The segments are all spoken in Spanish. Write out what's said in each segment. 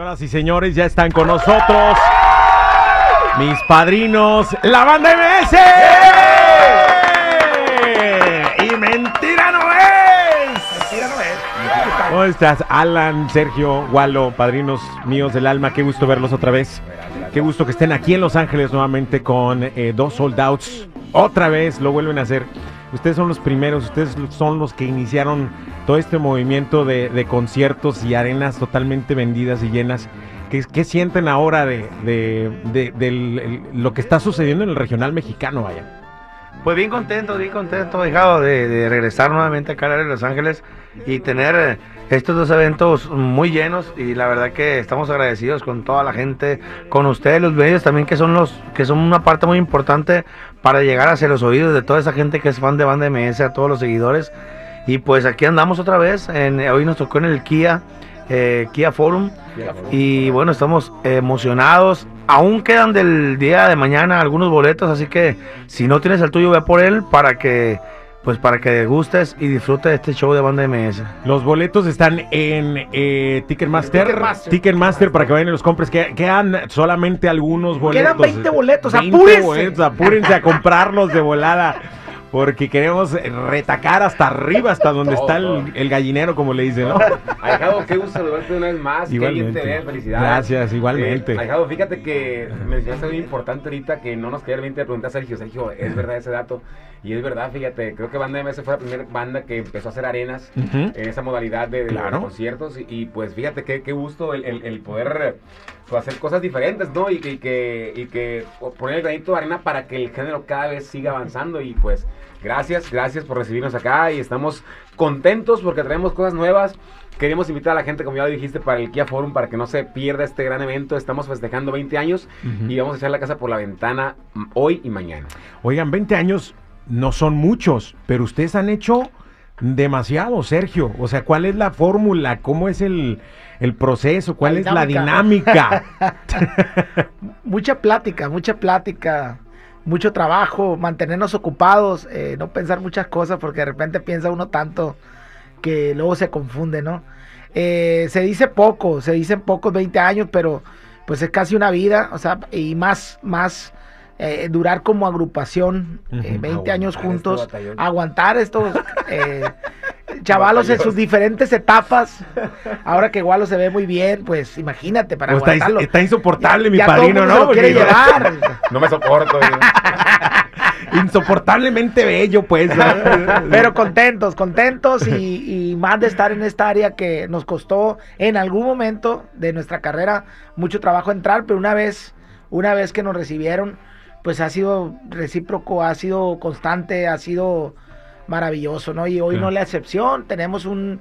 Señoras y señores, ya están con nosotros mis padrinos, la banda MS. Y mentira no es. Mentira no es. ¿Cómo estás, Alan, Sergio, Walo, padrinos míos del alma? Qué gusto verlos otra vez. Qué gusto que estén aquí en Los Ángeles nuevamente con eh, dos sold outs. Otra vez lo vuelven a hacer. Ustedes son los primeros, ustedes son los que iniciaron todo este movimiento de, conciertos y arenas totalmente vendidas y llenas. ¿Qué, sienten ahora de, de- lo que está sucediendo en el regional mexicano, vaya? Pues bien contento, bien contento, hijado, de, regresar nuevamente acá a Los Ángeles y tener eh, estos dos eventos muy llenos y la verdad que estamos agradecidos con toda la gente, con ustedes, los medios también que son los que son una parte muy importante para llegar hacia los oídos de toda esa gente que es fan de Banda MS, a todos los seguidores. Y pues aquí andamos otra vez, en, hoy nos tocó en el Kia, eh, Kia Forum y bueno, estamos emocionados. Aún quedan del día de mañana algunos boletos, así que si no tienes el tuyo, ve por él para que pues para que gustes y disfrutes de este show de banda MS. Los boletos están en eh, Ticketmaster. Ticketmaster. Ticketmaster para que vayan y los compres. Que- Quedan solamente algunos boletos. Quedan 20 boletos, 20 apúrense. boletos, apúrense a comprarlos de volada. Porque queremos retacar hasta arriba, hasta donde Todo, está el, el gallinero, como le dicen, ¿no? Ahijado, qué gusto saludarte una vez más. Qué bien Igualmente. te felicidades. Gracias, igualmente. Eh, ahijado, fíjate que mencionaste algo importante ahorita que no nos queda el 20 de preguntar a Sergio. Sergio, ¿es verdad ese dato? Y es verdad, fíjate, creo que Banda MS fue la primera banda que empezó a hacer arenas en esa modalidad de, de Claro. conciertos. Y, y, pues fíjate qué, qué gusto el, el- el poder pues, hacer cosas diferentes, ¿no? Y que, y que, y que poner el granito de arena para que el género cada vez siga avanzando. Y pues gracias, gracias por recibirnos acá y estamos contentos porque traemos cosas nuevas. Queremos invitar a la gente, como ya lo dijiste, para el Kia Forum, para que no se pierda este gran evento. Estamos festejando 20 años y vamos a echar la casa por la ventana hoy y mañana. Oigan, 20 años no son muchos, pero ustedes han hecho demasiado, Sergio. O sea, ¿cuál es la fórmula? ¿Cómo es el, el proceso? ¿Cuál La es la dinámica? Mucha plática, mucha plática, mucho trabajo, mantenernos ocupados, eh, no pensar muchas cosas porque de repente piensa uno tanto que luego se confunde, ¿no? Eh, se dice poco, se dicen pocos 20 años, pero pues es casi una vida, o sea, y más, más eh, durar como agrupación, eh, Ujú. 20 años Aguantar juntos, este aguantar estos eh, chavalos en sus diferentes etapas. Ahora que Gualo se ve muy bien, pues imagínate para O está, aguantarlo. está insoportable Ya- mi ya todo el padrino, mundo ¿no? se lo quiere Porque- llevar. No me soporto. Insoportablemente bello, pues. ¿no? Pero contentos, contentos y, y más de estar en esta área que nos costó en algún momento de nuestra carrera mucho trabajo entrar, pero una vez, una vez que nos recibieron, pues ha sido recíproco, ha sido constante, ha sido maravilloso, ¿no? Y hoy no es la excepción, tenemos un,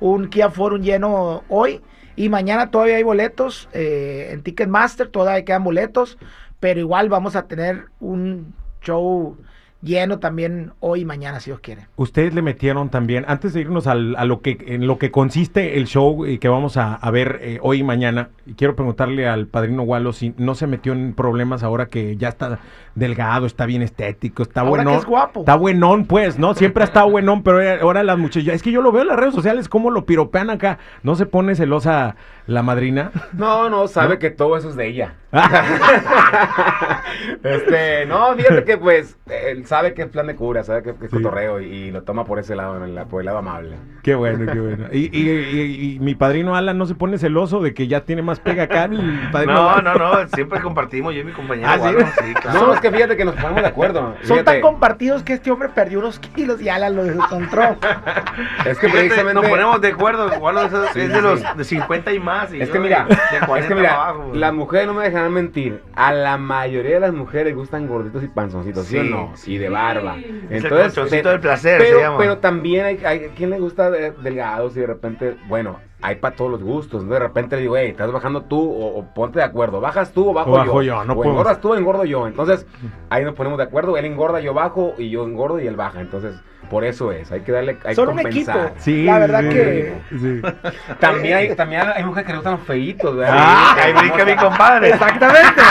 un Kia Forum lleno hoy y mañana todavía hay boletos eh, en Ticketmaster, todavía quedan boletos, pero igual vamos a tener un show lleno también hoy y mañana, si Dios quiere. Ustedes le metieron también, antes de irnos al- a lo que en lo que consiste el show eh, que vamos a, a ver eh, hoy y mañana, quiero preguntarle al padrino Walo si no se metió en problemas ahora que ya está delgado, está bien estético, está Ahora bueno. que es guapo. Está buenón, pues, ¿no? Siempre ha estado buenón, pero ahora- las muchachas, es que yo lo veo en las redes sociales, cómo lo piropean acá. ¿No se pone celosa la madrina? No, no, sabe que todo eso es de ella. este, no, fíjate que pues él sabe que es plan de cura, sabe que, que es Sí. cotorreo y, y lo toma por ese lado, en la- por el lado amable. Qué bueno, qué bueno. Y, y- y- y mi padrino Alan no se pone celoso de que ya tiene más pega acá. El padrino No, Alan? no, no, siempre compartimos yo y mi compañero. Ah, ¿sí? Sí, claro. No, es que fíjate que nos ponemos de acuerdo. Son Fíjate, tan compartidos que este hombre perdió unos kilos y Alan lo encontró. es que Fíjate, precisamente nos ponemos de acuerdo, es, de sí, los sí. de 50 y más. y Es que mira, de, es 40 que mira, abajo. las mujeres no me dejarán mentir. A la mayoría de las mujeres gustan gorditos y panzoncitos, ¿sí, o no? sí. Y de barba. Es el del placer, pero, se llama. pero también hay, hay quien le gusta de- delgados y de repente, bueno, hay para todos los gustos. ¿no? De repente le digo, hey, estás bajando tú o, o ponte de acuerdo. ¿Bajas tú o bajo, O bajo yo? yo, no o podemos- engordas tú o engordo yo. Entonces, ahí nos ponemos de acuerdo. Él engorda, yo bajo y yo engordo y él baja. Entonces, por eso es. Hay que darle, hay Son que un equipo. compensar. Sí, La verdad sí, que- sí. También hay, también hay mujeres que le gustan los feitos, ¿verdad? Ah, ahí brinca mi compadre. Exactamente.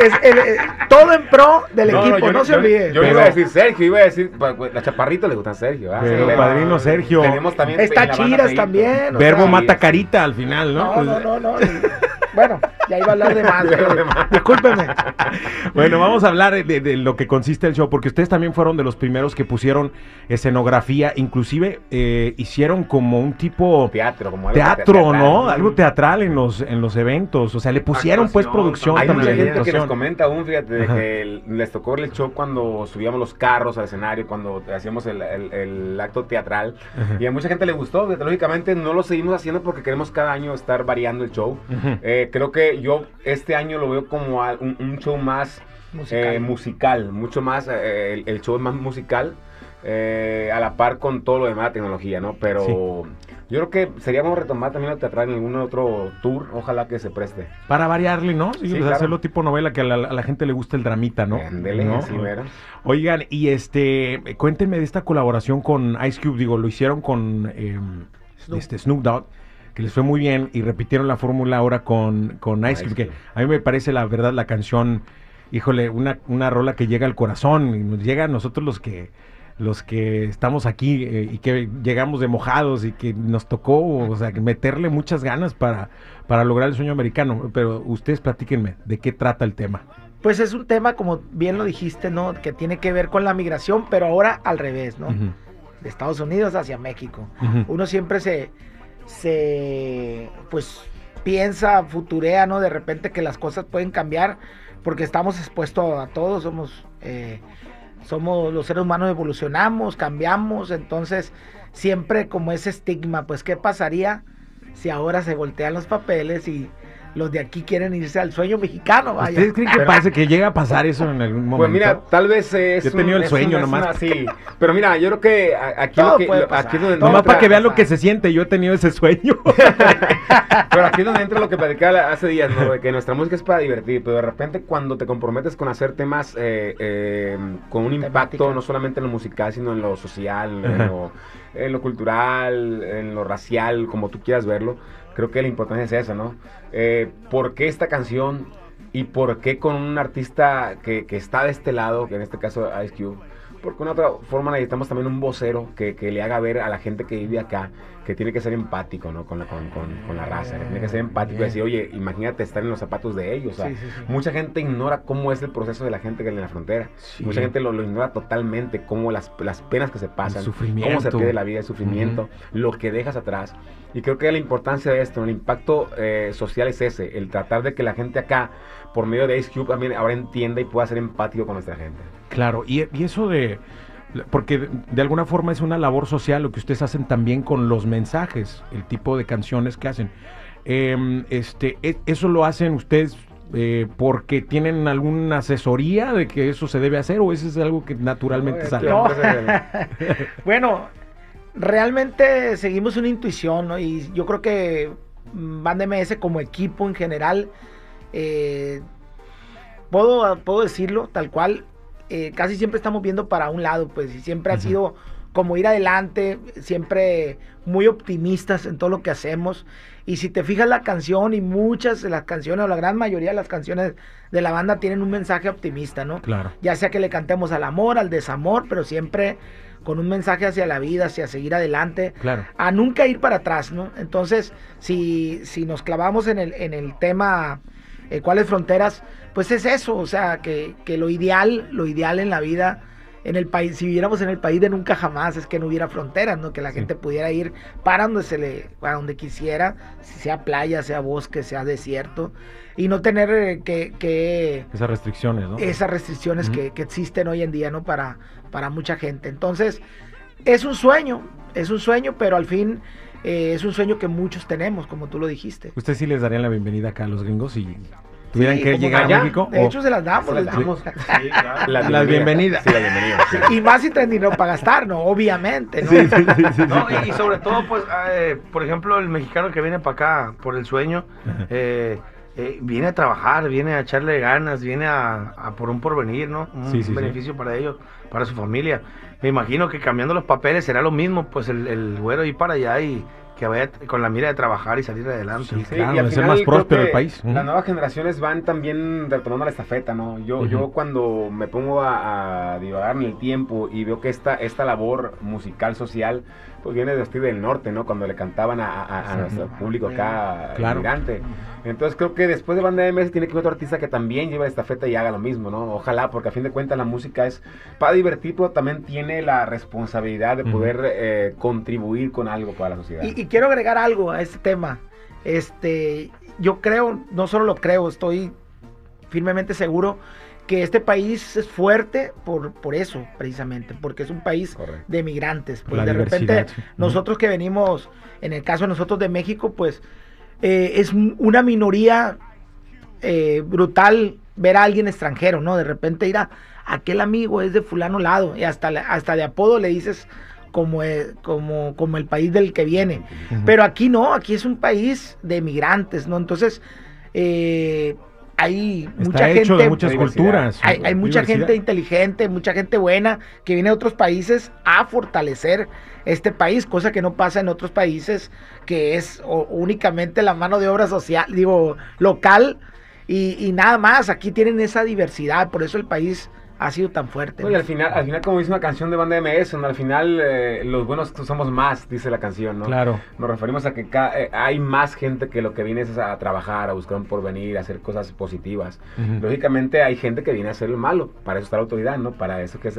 Es el- eh, todo en pro del No, equipo, no, yo- se yo- olvide. Yo Pero- iba a decir Sergio, iba a decir, pues, pues, la chaparrita le gusta a Sergio. ¿verdad? Pero, Sí, padrino Sergio. Tenemos también Está Chiras también. o Verbo sea, mata carita al final, ¿no? No, no, no, no. Bueno, ya iba a hablar de más. Discúlpeme. Bueno, vamos a hablar de, de lo que consiste el show, porque ustedes también fueron de los primeros que pusieron escenografía, inclusive eh, hicieron como un tipo Teatro, como algo teatro, teatral. ¿no? Algo teatral en los en los eventos, o sea, le pusieron pues producción Hay mucha también. gente que nos comenta aún, fíjate, de Ajá. que el- les tocó el show cuando subíamos los carros al escenario, cuando hacíamos el, el- el acto teatral. Ajá. Y a mucha gente le gustó. Lógicamente no lo seguimos haciendo porque queremos cada año estar variando el show. Ujú. Eh, creo que yo este año lo veo como un, un show más Musical. eh, musical, mucho más, eh, el, el show es más musical, eh, a la par con todo lo demás, la tecnología, ¿no? Pero yo creo que sería bueno retomar también lo teatral en algún otro tour, ojalá que se preste. Para variarle, ¿no? Sí, Sí, claro. hacerlo tipo novela que a la, a la gente le gusta el dramita, ¿no? Ándele, ¿No? ¿verdad? Oigan, y este, cuéntenme de esta colaboración con Ice Cube, digo, lo hicieron con Snoop. este Snoop Dogg, que les fue muy bien y repitieron la fórmula ahora con, con Ice, Ice Cube, que a mí me parece la verdad la canción, híjole, una, una rola que llega al corazón y nos llega a nosotros los que los que estamos aquí eh, y que llegamos de mojados y que nos tocó, o sea, meterle muchas ganas para, para lograr el sueño americano. Pero ustedes platíquenme, ¿de qué trata el tema? Pues es un tema, como bien lo dijiste, ¿no? Que tiene que ver con la migración, pero ahora al revés, ¿no? De Estados Unidos hacia México. Uno siempre se, se, pues, piensa, futurea, ¿no? De repente que las cosas pueden cambiar porque estamos expuestos a todos, somos, eh, somos los seres humanos evolucionamos, cambiamos, entonces siempre como ese estigma, pues, ¿qué pasaría si ahora se voltean los papeles y los de aquí quieren irse al sueño mexicano? Vaya. ¿Ustedes creen que pase, que llega a pasar eso en algún momento? Pues mira, tal vez es. Yo he tenido un- el sueño un- nomás. una- sí. Pero mira, yo creo que a- aquí Todo lo que. puede lo- pasar. aquí es donde Nomás entra- para que vean lo que se siente, yo he tenido ese sueño. Pero aquí es donde entra lo que platicaba hace días, ¿no? De que nuestra música es para divertir, pero de repente cuando te comprometes con hacer temas eh, eh, con un impacto Temática. no solamente en lo musical, sino en lo social, en lo, en lo cultural, en lo racial, como tú quieras verlo, creo que la importancia es esa, ¿no? Eh, ¿Por qué esta canción y por qué con un artista que, que está de este lado, que en este caso Ice Cube? Porque una otra forma necesitamos también un vocero que, que le haga ver a la gente que vive acá que tiene que ser empático, ¿no? Con la, con, con- con la raza, que tiene que ser empático y decir, oye, imagínate estar en los zapatos de ellos. o sea, Sí, sí, sí. Mucha gente ignora cómo es el proceso de la gente que en la frontera. Sí. Mucha gente lo, lo ignora totalmente, cómo las, las penas que se pasan, sufrimiento. cómo se pierde la vida, el sufrimiento, lo que dejas atrás. Y creo que la importancia de esto, el impacto eh, social es ese, el tratar de que la gente acá, por medio de Ice Cube, también ahora entienda y pueda ser empático con nuestra gente. Claro, y, y eso de... Porque de, alguna forma es una labor social lo que ustedes hacen también con los mensajes, el tipo de canciones que hacen. Em, este, e- ¿Eso lo hacen ustedes eh, porque tienen alguna asesoría de que eso se debe hacer o eso es algo que naturalmente No, sale? No. Bueno, realmente seguimos una intuición, ¿no? Y yo creo que mm, Band MS como equipo en general, eh, puedo, puedo decirlo tal cual, eh, casi siempre estamos viendo para un lado, pues, y siempre ha sido como ir adelante, siempre muy optimistas en todo lo que hacemos. Y si te fijas la canción y muchas de las canciones, o la gran mayoría de las canciones de la banda tienen un mensaje optimista, ¿no? Claro. ya sea que le cantemos al amor, al desamor, pero siempre con un mensaje hacia la vida, hacia seguir adelante, Claro. a nunca ir para atrás, ¿no? Entonces, si, si nos clavamos en el, en el tema eh, cuáles fronteras, pues es eso, o sea, que, que lo ideal, lo ideal en la vida, en el país, si viviéramos en el país de nunca jamás, es que no hubiera fronteras, ¿no? Que la Sí. gente pudiera ir para donde se le, para donde quisiera, si sea playa, sea bosque, sea desierto, y no tener eh, que, que Esas restricciones, ¿no? esas restricciones que, que existen hoy en día, ¿no? Para, para mucha gente. Entonces, es un sueño, es un sueño, pero al fin eh, es un sueño que muchos tenemos, como tú lo dijiste. ¿Ustedes sí les darían la bienvenida acá a los gringos si tuvieran Sí, que llegar allá. a México? De o- hecho, se las damos. Se las damos. Sí, claro. La Las bienvenidas. Sí, la bienvenida. sí. Y más si traen dinero para gastar, ¿no? Obviamente, ¿no? Sí, sí, sí, sí, sí. No, y, y sobre todo, pues, eh, por ejemplo, el mexicano que viene para acá por el sueño, eh, eh, viene a trabajar, viene a echarle ganas, viene a, a por un porvenir, ¿no? Un Sí, sí, sí. beneficio para ellos, para su familia. Me imagino que cambiando los papeles será lo mismo, pues el, el güero ir para allá y, que vaya con la mira de trabajar y salir adelante. Sí, Sí, claro, y al de ser final más próspero el país. Las nuevas generaciones van también retomando la estafeta, ¿no? Yo, Ujú. yo cuando me pongo a, a divagar en el tiempo y veo que esta, esta labor musical social, pues viene de Steve del Norte, ¿no? Cuando le cantaban a, a- a nuestro público acá Claro. Entonces creo que después de Banda MS tiene que haber otro artista que también lleve la estafeta y haga lo mismo, ¿no? Ojalá, porque a fin de cuentas la música es para divertir, pero también tiene la responsabilidad de poder eh, contribuir con algo para la sociedad. Y, y quiero agregar algo a este tema. Este, yo creo, no solo lo creo, estoy firmemente seguro que este país es fuerte por, por eso, precisamente, porque es un país Correcto. de migrantes. Pues La de repente, sí. Nosotros que venimos, en el caso de nosotros de México, pues eh, es un- una minoría eh, brutal ver a alguien extranjero, ¿no? De repente ir a aquel amigo es de fulano lado y hasta, hasta de apodo le dices como, eh, como, como el país del que viene. Pero aquí no, aquí es un país de migrantes, ¿no? Entonces, eh, hay Está mucha hecho gente... de muchas culturas. Hay, hay mucha gente inteligente, mucha gente buena que viene de otros países a fortalecer este país, cosa que no pasa en otros países, que es o- únicamente la mano de obra social, digo, local y, y nada más. Aquí tienen esa diversidad, por eso el país ha sido tan fuerte. No, y al final, al final, como dice una canción de banda MS, ¿no? al final eh, los buenos somos más, dice la canción, ¿no? Claro. Nos referimos a que ca- eh, hay más gente que lo que viene es a trabajar, a buscar un porvenir, a hacer cosas positivas. Lógicamente hay gente que viene a hacer lo malo, para eso está la autoridad, ¿no? Para eso que es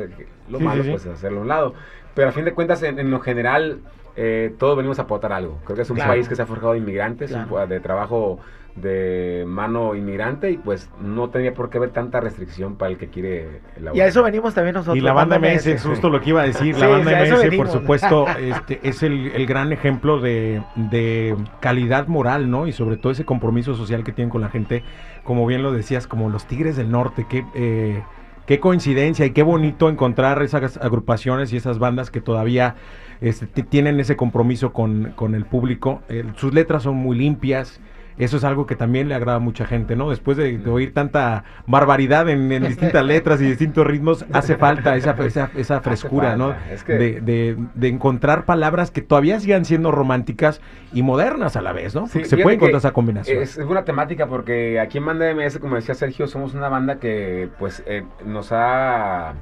lo Sí, malo, sí, sí. pues hacerlo a un lado. Pero a fin de cuentas, en, en lo general, eh, todos venimos a aportar algo. Creo que es un Claro. país que se ha forjado de inmigrantes, Claro. de trabajo de mano inmigrante y pues no tenía por qué haber tanta restricción para el que quiere elaborar. y a eso venimos también nosotros. Y la banda MS, MS. es justo lo que iba a decir. Sí, la banda MS, por supuesto, este, es el, el gran ejemplo de, de calidad moral, ¿no? Y sobre todo ese compromiso social que tienen con la gente, como bien lo decías, como los Tigres del Norte, qué, eh, qué coincidencia y qué bonito encontrar esas agrupaciones y esas bandas que todavía este, tienen ese compromiso con, con el público. Eh, sus letras son muy limpias. Eso es algo que también le agrada a mucha gente, ¿no? Después de, de oír tanta barbaridad en, en distintas letras y distintos ritmos, hace falta esa, esa, esa frescura, ¿no? falta. Es que- De, de- de encontrar palabras que todavía sigan siendo románticas y modernas a la vez, ¿no? Sí, se puede encontrar esa combinación. Es, es buena temática porque aquí en Banda MS, como decía Sergio, somos una banda que pues eh, nos ha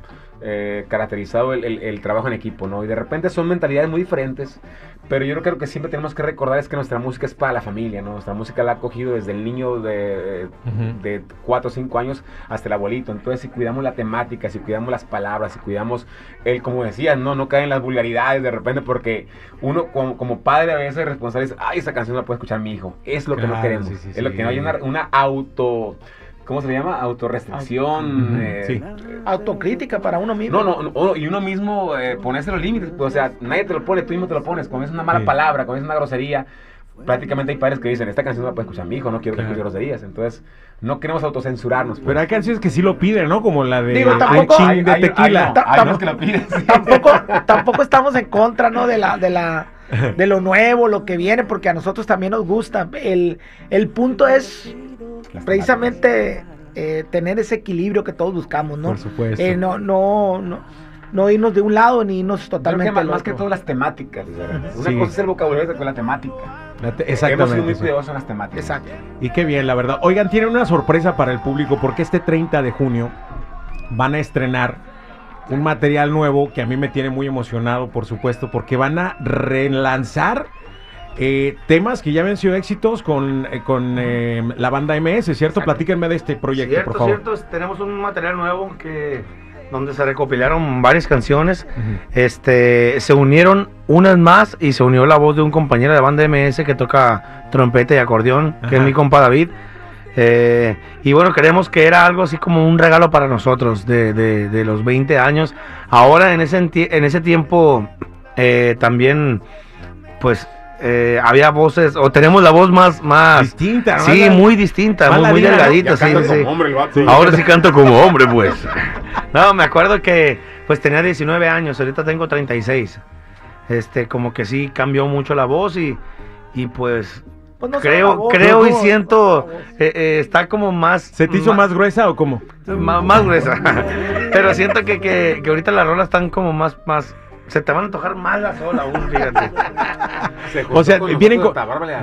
eh, caracterizado el, el- el trabajo en equipo, ¿no? Y de repente son mentalidades muy diferentes, pero yo creo que siempre tenemos que recordar es que nuestra música es para la familia, ¿no? Nuestra música la ha cogido desde el niño de, Ujú. de 4 o 5 años hasta el abuelito. Entonces, si cuidamos la temática, si cuidamos las palabras, si cuidamos el, como decías, no, no caen las vulgaridades de repente porque uno como, como padre a veces responsable es, ay, esa canción no la puede escuchar mi hijo. Es lo que no Claro, queremos. sí, sí, es lo sí. que no hay una, una auto, ¿cómo se le llama? Autorrestricción. Eh, sí. Autocrítica para uno mismo. no, no, no, y uno mismo eh, ponerse los límites, pues, o sea, nadie te lo pone, tú mismo te lo pones, cuando es una mala Sí. palabra, cuando es una grosería, prácticamente hay padres que dicen, esta canción no la puede escuchar mi hijo, no quiero que Claro. escuche groserías, entonces no queremos autocensurarnos. pues. Pero hay canciones que sí lo piden, ¿no? Como la de Digo, tampoco- Hay- de tequila. Que tampoco, estamos en contra, ¿no? De la, de la, de lo nuevo, lo que viene, porque a nosotros también nos gusta. El, el punto es precisamente eh, tener ese equilibrio que todos buscamos, ¿no? Por supuesto. Eh, no, no, no, no irnos de un lado ni irnos Creo que totalmente más, al más que todo las temáticas. Una Sí. cosa es el vocabulario otra con la temática. La te- Hemos sido Exactamente. muy cuidadosos en las temáticas. Exacto. Y qué bien, la verdad. Oigan, tienen una sorpresa para el público porque este 30 de junio van a estrenar un material nuevo que a mí me tiene muy emocionado, por supuesto, porque van a relanzar eh, temas que ya habían sido éxitos con, eh, con eh, la banda MS, ¿cierto? Exacto. Platíquenme de este proyecto, cierto, por favor. cierto, tenemos un material nuevo que donde se recopilaron varias canciones. Este, se unieron unas más y se unió la voz de un compañero de banda MS que toca trompeta y acordeón, que es mi compa David. Eh, y bueno, creemos que era algo así como un regalo para nosotros de, de- de los 20 años. Ahora en ese, en ese tiempo eh, también, pues, eh, había voces, o tenemos la voz más, más, Distinta, ¿no? sí, La- muy distinta, muy, muy delgadita, sí, sí. como hombre el vato. Sí. Ahora sí canto como hombre, pues. No, me acuerdo que pues tenía 19 años, ahorita tengo 36. Este, como que sí cambió mucho la voz y, y pues Pues no creo, voz, creo ¿no? y siento, eh, eh, está como más... ¿Se te hizo más gruesa o cómo? más, más gruesa. Pero siento que, que, que ahorita las rolas están como más, más, se te van a antojar más la sola aún, fíjate. Se O sea, con vienen con,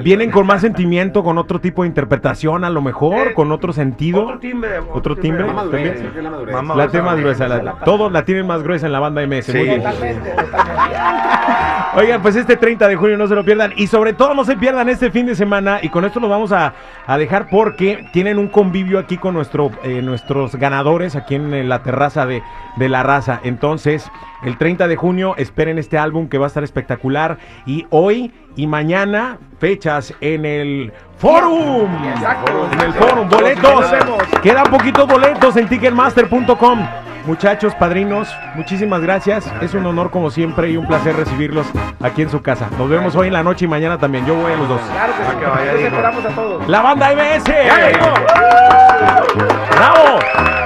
vienen con más sentimiento, con otro tipo de interpretación, a lo mejor, Eh, con otro sentido. Otro timbre. ¿Otro timbre? La madurez, la madurez. Mamá, La tiene más gruesa, esa la- la- todos la tienen más gruesa en la banda MS. Muy Sí. bien. Oigan, pues este 30 de junio no se lo pierdan y sobre todo no se pierdan este fin de semana y con esto lo vamos a, a dejar porque tienen un convivio aquí con nuestro, eh, nuestros ganadores aquí en eh, la terraza de, de la raza. Entonces, el 30 de junio esperen este álbum que va a estar espectacular y hoy y mañana fechas en el Forum. Exacto. En el Forum, boletos. Quedan poquitos boletos en ticketmaster.com. Muchachos, padrinos, muchísimas gracias. Es un honor como siempre y un placer recibirlos aquí en su casa. Nos vemos hoy en la noche y mañana también. Yo voy a los dos. Claro que Ah, sí. vaya, dijo. esperamos a todos. La banda MS. ¡Bravo!